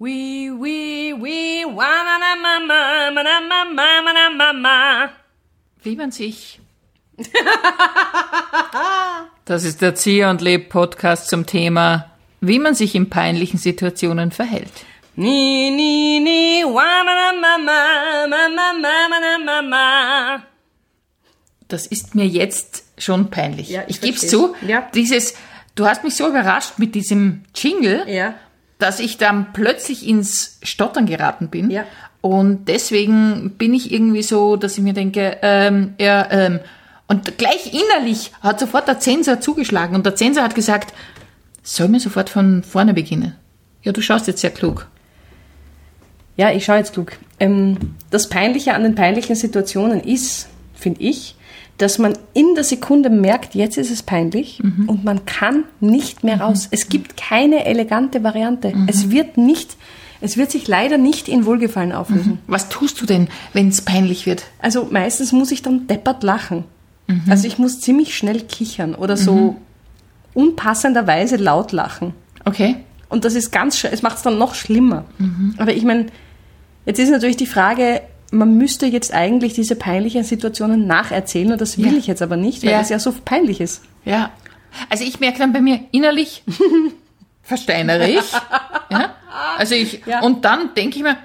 We, we, we, wa na na ma ma ma na ma ma ma na ma ma. Wie man sich. Das ist der Zieh und Leb Podcast zum Thema, wie man sich in peinlichen Situationen verhält. Ni, ni, ni, wa ma na ma ma ma ma ma ma na ma ma. Das ist mir jetzt schon peinlich. Ja, ich ich geb's versteh's. zu. Ja. Dieses, du hast mich so überrascht mit diesem Jingle, Ja. Dass ich dann plötzlich ins Stottern geraten bin. Ja. Und deswegen bin ich irgendwie so, dass ich mir denke, ähm, ja, ähm, und gleich innerlich hat sofort der Zensor zugeschlagen und der Zensor hat gesagt, soll mir sofort von vorne beginnen. Ja, du schaust jetzt sehr klug. Ja, ich schaue jetzt klug. Ähm, das Peinliche an den peinlichen Situationen ist, finde ich, dass man in der Sekunde merkt, jetzt ist es peinlich und man kann nicht mehr raus. Es gibt keine elegante Variante. Es wird nicht, es wird sich leider nicht in Wohlgefallen auflösen. Was tust du denn, wenn es peinlich wird? Also meistens muss ich dann deppert lachen. Also ich muss ziemlich schnell kichern oder so unpassenderweise laut lachen. Okay. Und das ist ganz, es macht es dann noch schlimmer. Aber ich meine, jetzt ist natürlich die Frage, man müsste jetzt eigentlich diese peinlichen Situationen nacherzählen und das will Ja. ich jetzt aber nicht, weil Ja. das ja so peinlich ist. Ja. Also ich merke dann bei mir innerlich, versteinere ich. Ja? Also ich, Ja. und dann denke ich mir,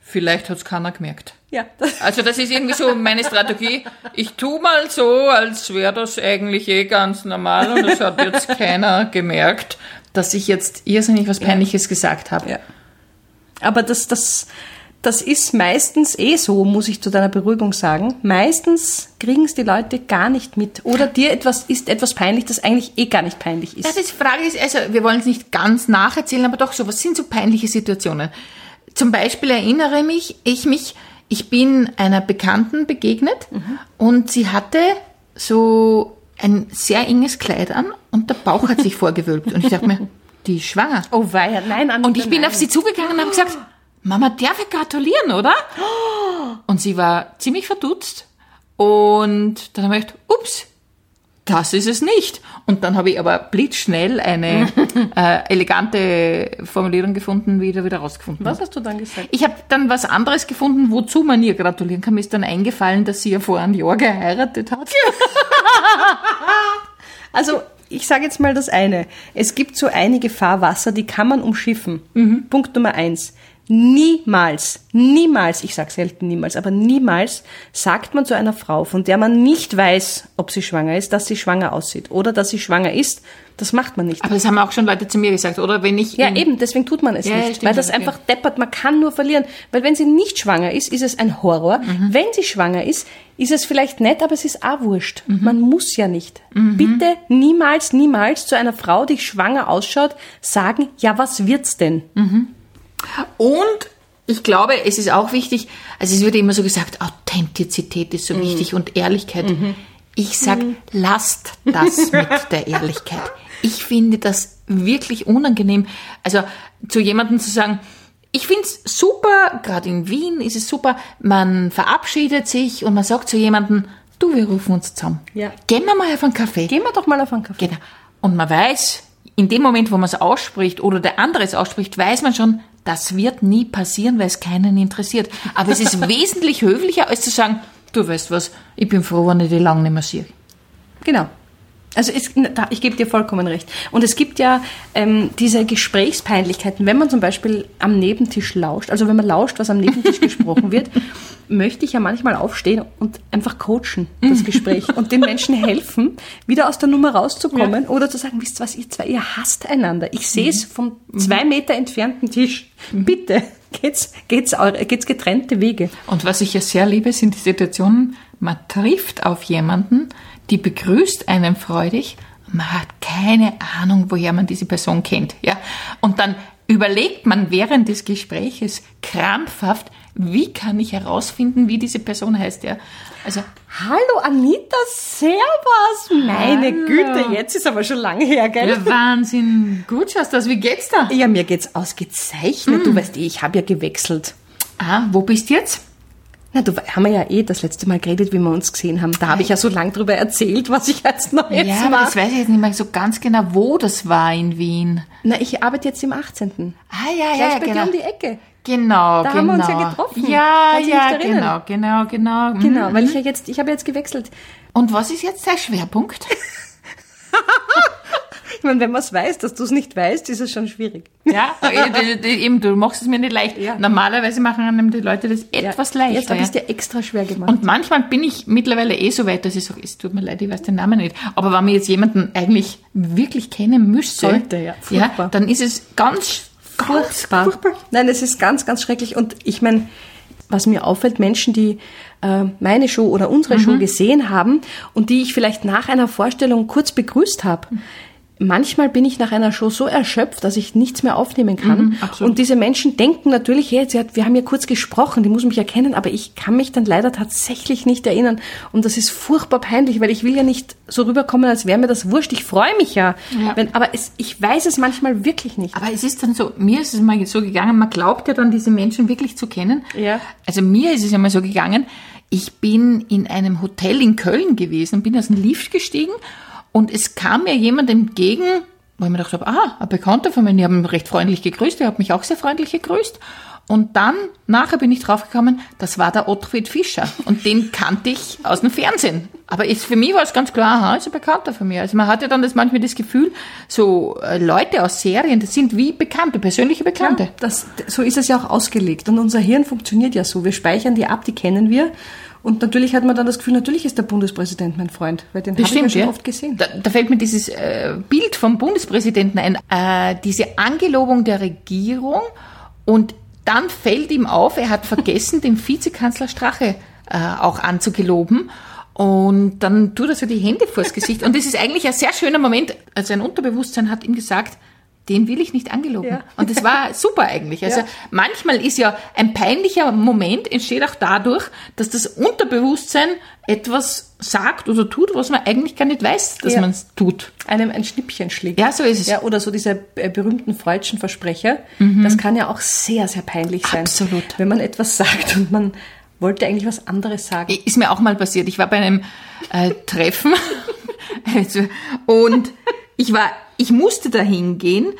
vielleicht hat's keiner gemerkt. Ja, Also das ist irgendwie so meine Strategie. Ich tu mal so, als wäre das eigentlich eh ganz normal und es hat jetzt keiner gemerkt, dass ich jetzt irrsinnig was Peinliches gesagt habe. ja. Aber das, das, das ist meistens eh so, muss ich zu deiner Beruhigung sagen. Meistens kriegen es die Leute gar nicht mit. Oder dir etwas ist etwas peinlich, das eigentlich eh gar nicht peinlich ist. Das ist, die Frage ist, also wir wollen es nicht ganz nacherzählen, aber doch so, was sind so peinliche Situationen? Zum Beispiel erinnere mich, ich mich, ich bin einer Bekannten begegnet und sie hatte so ein sehr enges Kleid an und der Bauch hat sich vorgewölbt und ich dachte mir, die ist schwanger. oh weia, nein, Anita, Und ich bin nein. auf sie zugegangen und habe gesagt, Mama, darf ich gratulieren, oder? Und sie war ziemlich verdutzt. Und dann habe ich gedacht, ups, das ist es nicht. Und dann habe ich aber blitzschnell eine äh, elegante Formulierung gefunden, wieder wieder rausgefunden. Was hast du dann gesagt? Ich habe dann was anderes gefunden, wozu man ihr gratulieren kann. Mir ist dann eingefallen, dass sie ja vor einem Jahr geheiratet hat. Also, ich sage jetzt mal das eine. Es gibt so einige Fahrwasser, die kann man umschiffen. Mhm. Punkt Nummer eins. Niemals, niemals, ich sage selten niemals, aber niemals sagt man zu einer Frau, von der man nicht weiß, ob sie schwanger ist, dass sie schwanger aussieht oder dass sie schwanger ist. Das macht man nicht. Aber das haben auch schon Leute zu mir gesagt, oder? Wenn ich Ja, eben, deswegen tut man es Ja, ja, nicht. stimmt weil das okay. einfach deppert, man kann nur verlieren. Weil wenn sie nicht schwanger ist, ist es ein Horror. Mhm. Wenn sie schwanger ist, ist es vielleicht nett, aber es ist auch wurscht. Mhm. Man muss ja nicht. Bitte niemals, niemals zu einer Frau, die schwanger ausschaut, sagen, ja, was wird's denn? Und ich glaube, es ist auch wichtig, also es wird immer so gesagt, Authentizität ist so wichtig und Ehrlichkeit. Ich sag, lasst das mit der Ehrlichkeit. Ich finde das wirklich unangenehm. Also zu jemandem zu sagen, ich find's super, gerade in Wien ist es super, man verabschiedet sich und man sagt zu jemandem, du, wir rufen uns zusammen. Ja. Gehen wir mal auf einen Kaffee. Gehen wir doch mal auf einen Kaffee. Genau. Und man weiß, in dem Moment, wo man es ausspricht oder der andere es ausspricht, weiß man schon, das wird nie passieren, weil es keinen interessiert. Aber es ist wesentlich höflicher, als zu sagen, du weißt was, ich bin froh, wenn ich die lang nicht mehr sehe. Genau. Also es, ich gebe dir vollkommen recht. Und es gibt ja ähm, diese Gesprächspeinlichkeiten, wenn man zum Beispiel am Nebentisch lauscht, also wenn man lauscht, was am Nebentisch gesprochen wird, möchte ich ja manchmal aufstehen und einfach coachen, das Gespräch, und den Menschen helfen, wieder aus der Nummer rauszukommen oder zu sagen, wisst ihr was, ihr zwei, ihr hasst einander. Ich sehe es vom zwei Meter entfernten Tisch. Bitte, geht's, geht's, geht's getrennte Wege. Und was ich ja sehr liebe, sind die Situationen, man trifft auf jemanden, die begrüßt einen freudig, man hat keine Ahnung, woher man diese Person kennt, ja. Und dann überlegt man während des Gespräches krampfhaft, wie kann ich herausfinden, wie diese Person heißt, ja. Also, Hallo Anita, servus! Meine Hallo. Güte, jetzt ist aber schon lange her, gell? ja, Wahnsinn, gut schaust du aus, wie geht's da? Ja, mir geht's ausgezeichnet. Du weißt eh, ich habe ja gewechselt. Ah, wo bist du jetzt? Na, du haben wir ja eh das letzte Mal geredet, wie wir uns gesehen haben. Da habe ich ja so lang drüber erzählt, was ich als Neues Ja, aber das weiß ich jetzt nicht mehr so ganz genau, wo das war in Wien. Na, ich arbeite jetzt im 18. Ah, ja, Gleich ja, bei genau. dir um die Ecke. Genau, Da genau. haben wir uns ja getroffen. Ja, ja, erinnern? genau, genau, genau. Mhm. Genau, weil ich ja jetzt, ich habe jetzt gewechselt. Und was ist jetzt der Schwerpunkt? Ich meine, wenn man es weiß, dass du es nicht weißt, ist es schon schwierig. Ja, d- eben, du machst es mir nicht leicht. Ja. Normalerweise machen die Leute das etwas ja. leichter. Jetzt habe ich es ja. dir extra schwer gemacht. Und manchmal bin ich mittlerweile eh so weit, dass ich sage, es tut mir leid, ich weiß den Namen nicht. Aber wenn man jetzt jemanden eigentlich wirklich kennen müsste, Sollte, ja. Furchtbar. dann ist es ganz, ganz furchtbar. Nein, es ist ganz, ganz schrecklich. Und ich meine, was mir auffällt, Menschen, die äh, meine Show oder unsere Show gesehen haben und die ich vielleicht nach einer Vorstellung kurz begrüßt habe. Manchmal bin ich nach einer Show so erschöpft, dass ich nichts mehr aufnehmen kann. absolut. und diese Menschen denken natürlich, hey, sie hat, wir haben ja kurz gesprochen, die muss mich erkennen, aber ich kann mich dann leider tatsächlich nicht erinnern. Und das ist furchtbar peinlich, weil ich will ja nicht so rüberkommen, als wäre mir das wurscht. Ich freue mich ja. Ja. Wenn, aber es, ich weiß es manchmal wirklich nicht. Aber es ist dann so, mir ist es mal so gegangen, man glaubt ja dann, diese Menschen wirklich zu kennen. Ja. Also mir ist es ja mal so gegangen, ich bin in einem Hotel in Köln gewesen, bin aus dem Lift gestiegen und es kam mir jemand entgegen, wo ich mir gedacht habe, ah, ein Bekannter von mir, die haben recht freundlich gegrüßt, der hat mich auch sehr freundlich gegrüßt. Und dann, nachher bin ich draufgekommen, das war der Ottfried Fischer. Und den kannte ich aus dem Fernsehen. Aber ist, für mich war es ganz klar, aha, ist ein Bekannter von mir. Also man hat ja dann das manchmal das Gefühl, so äh, Leute aus Serien, das sind wie Bekannte, persönliche Bekannte. Das, so ist es ja auch ausgelegt. Und unser Hirn funktioniert ja so. Wir speichern die ab, die kennen wir. Und natürlich hat man dann das Gefühl, natürlich ist der Bundespräsident mein Freund, weil den habe ich ja schon ja. oft gesehen. Da, da fällt mir dieses äh, Bild vom Bundespräsidenten ein, äh, diese Angelobung der Regierung und dann fällt ihm auf, er hat vergessen, den Vizekanzler Strache äh, auch anzugeloben. Und dann tut er so die Hände vors Gesicht. Und das ist eigentlich ein sehr schöner Moment. Also sein Unterbewusstsein hat ihm gesagt, den will ich nicht angeloben. Ja. Und das war super eigentlich. Also Ja. manchmal ist ja ein peinlicher Moment entsteht auch dadurch, dass das Unterbewusstsein etwas sagt oder tut, was man eigentlich gar nicht weiß, dass Ja. man es tut. Einem ein Schnippchen schlägt. Ja, so ist es. Ja, oder so diese berühmten freudschen Versprecher. Das kann ja auch sehr, sehr peinlich sein. Mhm. Absolut. Wenn man etwas sagt und man wollte eigentlich was anderes sagen. Ist mir auch mal passiert. Ich war bei einem äh, Treffen also, und ich war, ich musste da hingehen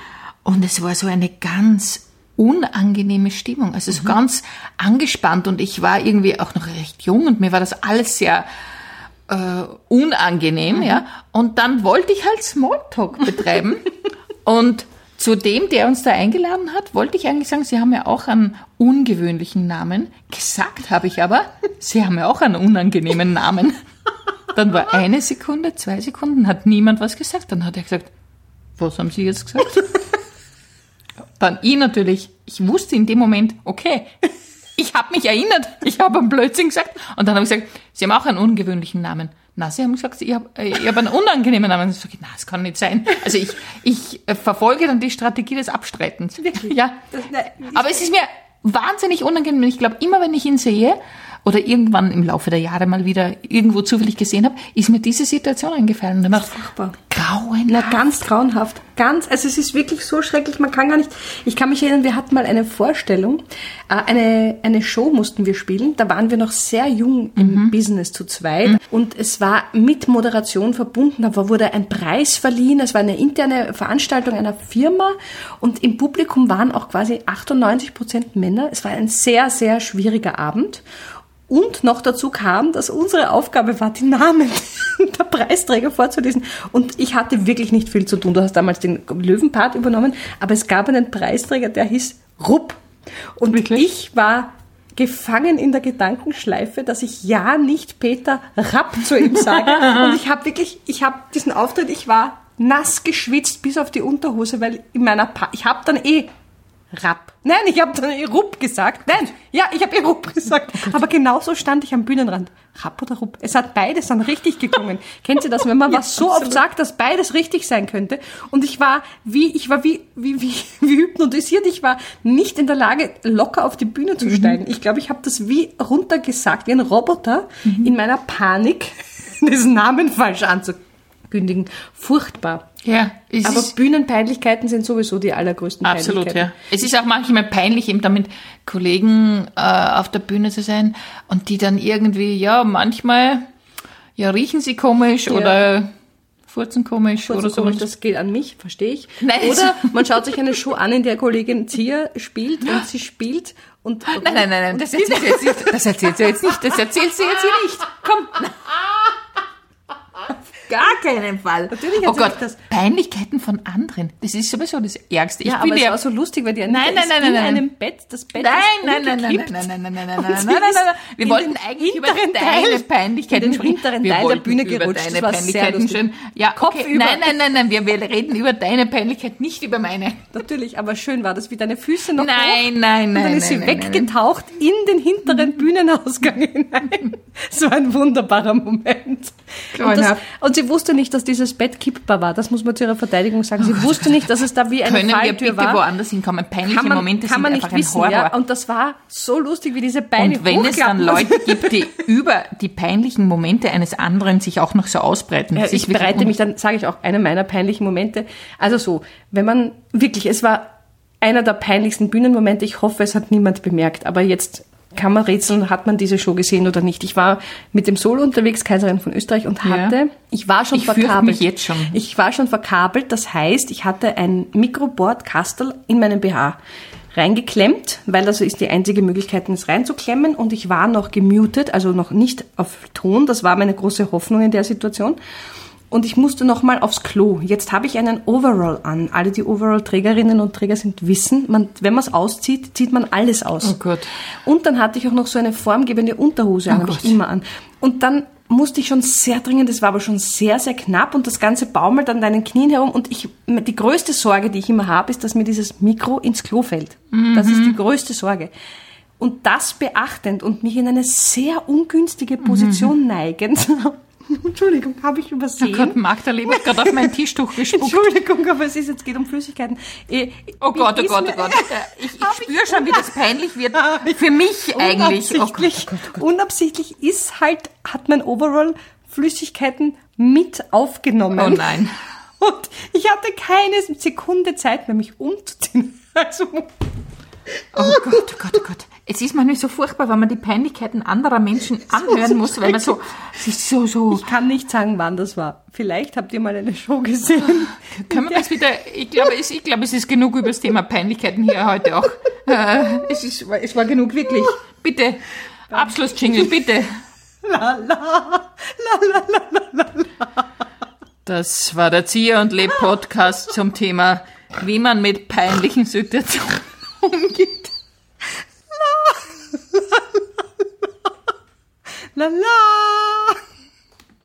und es war so eine ganz unangenehme Stimmung, also so ganz angespannt und ich war irgendwie auch noch recht jung und mir war das alles sehr äh, unangenehm, ja. Und dann wollte ich halt Smalltalk betreiben und zu dem, der uns da eingeladen hat, wollte ich eigentlich sagen, Sie haben ja auch einen ungewöhnlichen Namen. Gesagt habe ich aber, Sie haben ja auch einen unangenehmen Namen. Dann war eine Sekunde, zwei Sekunden, hat niemand was gesagt. Dann hat er gesagt, was haben Sie jetzt gesagt? Dann ich natürlich, ich wusste in dem Moment, okay, ich habe mich erinnert, ich habe einen Blödsinn gesagt. Und dann habe ich gesagt, Sie haben auch einen ungewöhnlichen Namen. Na, Sie haben gesagt, ich habe ich hab einen unangenehmen Namen. Ich sage, na, das kann nicht sein. Also ich, ich verfolge dann die Strategie des Abstreitens. Wirklich? Ja. Das- ich- Aber es ist mir wahnsinnig unangenehm. Ich glaube, immer wenn ich ihn sehe oder irgendwann im Laufe der Jahre mal wieder irgendwo zufällig gesehen habe, ist mir diese Situation eingefallen. Und ich, Furchtbar. grauenhaft. Na, ganz grauenhaft. Ganz, also es ist wirklich so schrecklich, man kann gar nicht. Ich kann mich erinnern, wir hatten mal eine Vorstellung, äh, eine, eine Show mussten wir spielen. Da waren wir noch sehr jung im Business zu zweit. Und es war mit Moderation verbunden. Da wurde ein Preis verliehen. Es war eine interne Veranstaltung einer Firma. Und im Publikum waren auch quasi 98 Prozent Männer. Es war ein sehr, sehr schwieriger Abend. Und noch dazu kam, dass unsere Aufgabe war, die Namen der Preisträger vorzulesen. Und ich hatte wirklich nicht viel zu tun. Du hast damals den Löwenpart übernommen, aber es gab einen Preisträger, der hieß Rupp. Und Wirklich? ich war gefangen in der Gedankenschleife, dass ich ja nicht Peter Rapp zu ihm sage. Und ich habe wirklich, ich habe diesen Auftritt, ich war nass geschwitzt bis auf die Unterhose, weil in meiner, pa ich habe dann eh Rapp. Nein, ich habe dann Rupp gesagt. Nein, ja, ich habe Rupp gesagt. Aber genauso stand ich am Bühnenrand. Rapp oder Rupp? Es hat beides dann richtig geklungen. Kennt ihr das, wenn man Ja, was so absolut. oft sagt, dass beides richtig sein könnte? Und ich war wie, ich war wie, wie, wie, wie hypnotisiert. Ich war nicht in der Lage, locker auf die Bühne Mhm. zu steigen. Ich glaube, ich habe das wie runtergesagt, wie ein Roboter Mhm. in meiner Panik, diesen Namen falsch anzu abkündigen. Furchtbar. Ja, Aber Bühnenpeinlichkeiten sind sowieso die allergrößten absolut, ja. Peinlichkeiten. Es ist auch manchmal peinlich, eben da mit Kollegen äh, auf der Bühne zu sein und die dann irgendwie, ja, manchmal, ja, riechen sie komisch Ja. oder furzen komisch Oder oder so komisch, das geht an mich, verstehe ich. Nein. Oder man schaut sich eine Show an, in der Kollegin Zia spielt und sie spielt und Nein, nein, nein, nein, das erzählst du jetzt nicht. Das erzählst du jetzt nicht. Das erzählst du jetzt hier nicht. Komm. Gar keinen Fall. Natürlich oh Gott, das. Peinlichkeiten von anderen. Das ist sowieso das Ärgste. Ich ja, aber bin es ja war so lustig, weil die Anita Nein, nein, nein, in nein, nein. einem Bett, das Bett Nein, ist nein, nein, nein, nein, nein, nein, nein, nein, nein, sie nein, nein, nein. Wir wollten eigentlich über deine Peinlichkeiten sprechen. hinteren Teil der Bühne gerutscht. deine Das war sehr Peinlichkeiten lustig. schön. Ja, Kopf okay. über. Nein, nein, nein, nein, wir, wir reden über deine Peinlichkeit, nicht über meine. Natürlich, aber schön war das, wie deine Füße noch hoch. Nein, nein, Und dann nein, ist sie nein, nein, nein. weggetaucht in den hinteren Bühnenausgang hinein. So ein wunderbarer Moment. Und, und sie wusste nicht, dass dieses Bett kippbar war. Das muss man zu ihrer Verteidigung sagen. Sie wusste nicht, dass es da wie eine Können wir Falltür bitte war. woanders hinkommen? Peinliche Kann man, Momente kann sind man nicht einfach ein wissen, ja. Und das war so lustig, wie diese Beine Und wenn es dann. Leute gibt, die über die peinlichen Momente eines anderen sich auch noch so ausbreiten. Ja, ich bereite mich dann, sage ich auch, eine meiner peinlichen Momente. Also so, wenn man wirklich, es war einer der peinlichsten Bühnenmomente. Ich hoffe, es hat niemand bemerkt. Aber jetzt kann man rätseln, hat man diese Show gesehen oder nicht. Ich war mit dem Solo unterwegs, Kaiserin von Österreich, und Ja. hatte, ich war schon Ich verkabelt. mich jetzt schon. Ich war schon verkabelt, das heißt, ich hatte ein Mikroboard-Kastel in meinem BH reingeklemmt, weil das ist die einzige Möglichkeit, es reinzuklemmen und ich war noch gemutet, also noch nicht auf Ton, das war meine große Hoffnung in der Situation. Und ich musste noch mal aufs Klo. Jetzt habe ich einen Overall an. Alle, die Overall-Trägerinnen und Träger sind, wissen, man, wenn man es auszieht, zieht man alles aus. Oh Gott. Und dann hatte ich auch noch so eine formgebende Unterhose an, Oh habe ich immer an. Und dann musste ich schon sehr dringend, das war aber schon sehr, sehr knapp und das Ganze baumelt an deinen Knien herum und ich, die größte Sorge, die ich immer habe, ist, dass mir dieses Mikro ins Klo fällt. Das ist Mhm. die größte Sorge. Und das beachtend und mich in eine sehr ungünstige Position neigend, Entschuldigung, habe ich übersehen. Oh Gott, Magdalena hat gerade auf mein Tischtuch gespuckt. Entschuldigung, aber es ist jetzt geht um Flüssigkeiten. Eh, Oh Gott, oh Gott, oh Gott. Ich, ich spüre schon, wie das peinlich wird. Für mich eigentlich. Oh Gott, Unabsichtlich, oh Gott, oh Gott. unabsichtlich ist halt, hat mein Overall Flüssigkeiten mit aufgenommen. Oh nein. Und ich hatte keine Sekunde Zeit mehr, mich umzuziehen. Also, Oh Gott, oh Gott, oh Gott. Es ist manchmal so furchtbar, wenn man die Peinlichkeiten anderer Menschen anhören so muss, weil man so, sich so, so, ich kann nicht sagen, wann das war. Vielleicht habt ihr mal eine Show gesehen. können wir das wieder, ich glaube, es, ich glaube, es ist genug über das Thema Peinlichkeiten hier heute auch. Äh, es, ist, es war genug, wirklich. Bitte, Abschlussjingle, bitte. La, la, la, la, la, la. Das war der Zieh und Leb Podcast zum Thema, wie man mit peinlichen Situationen umgeht. La la!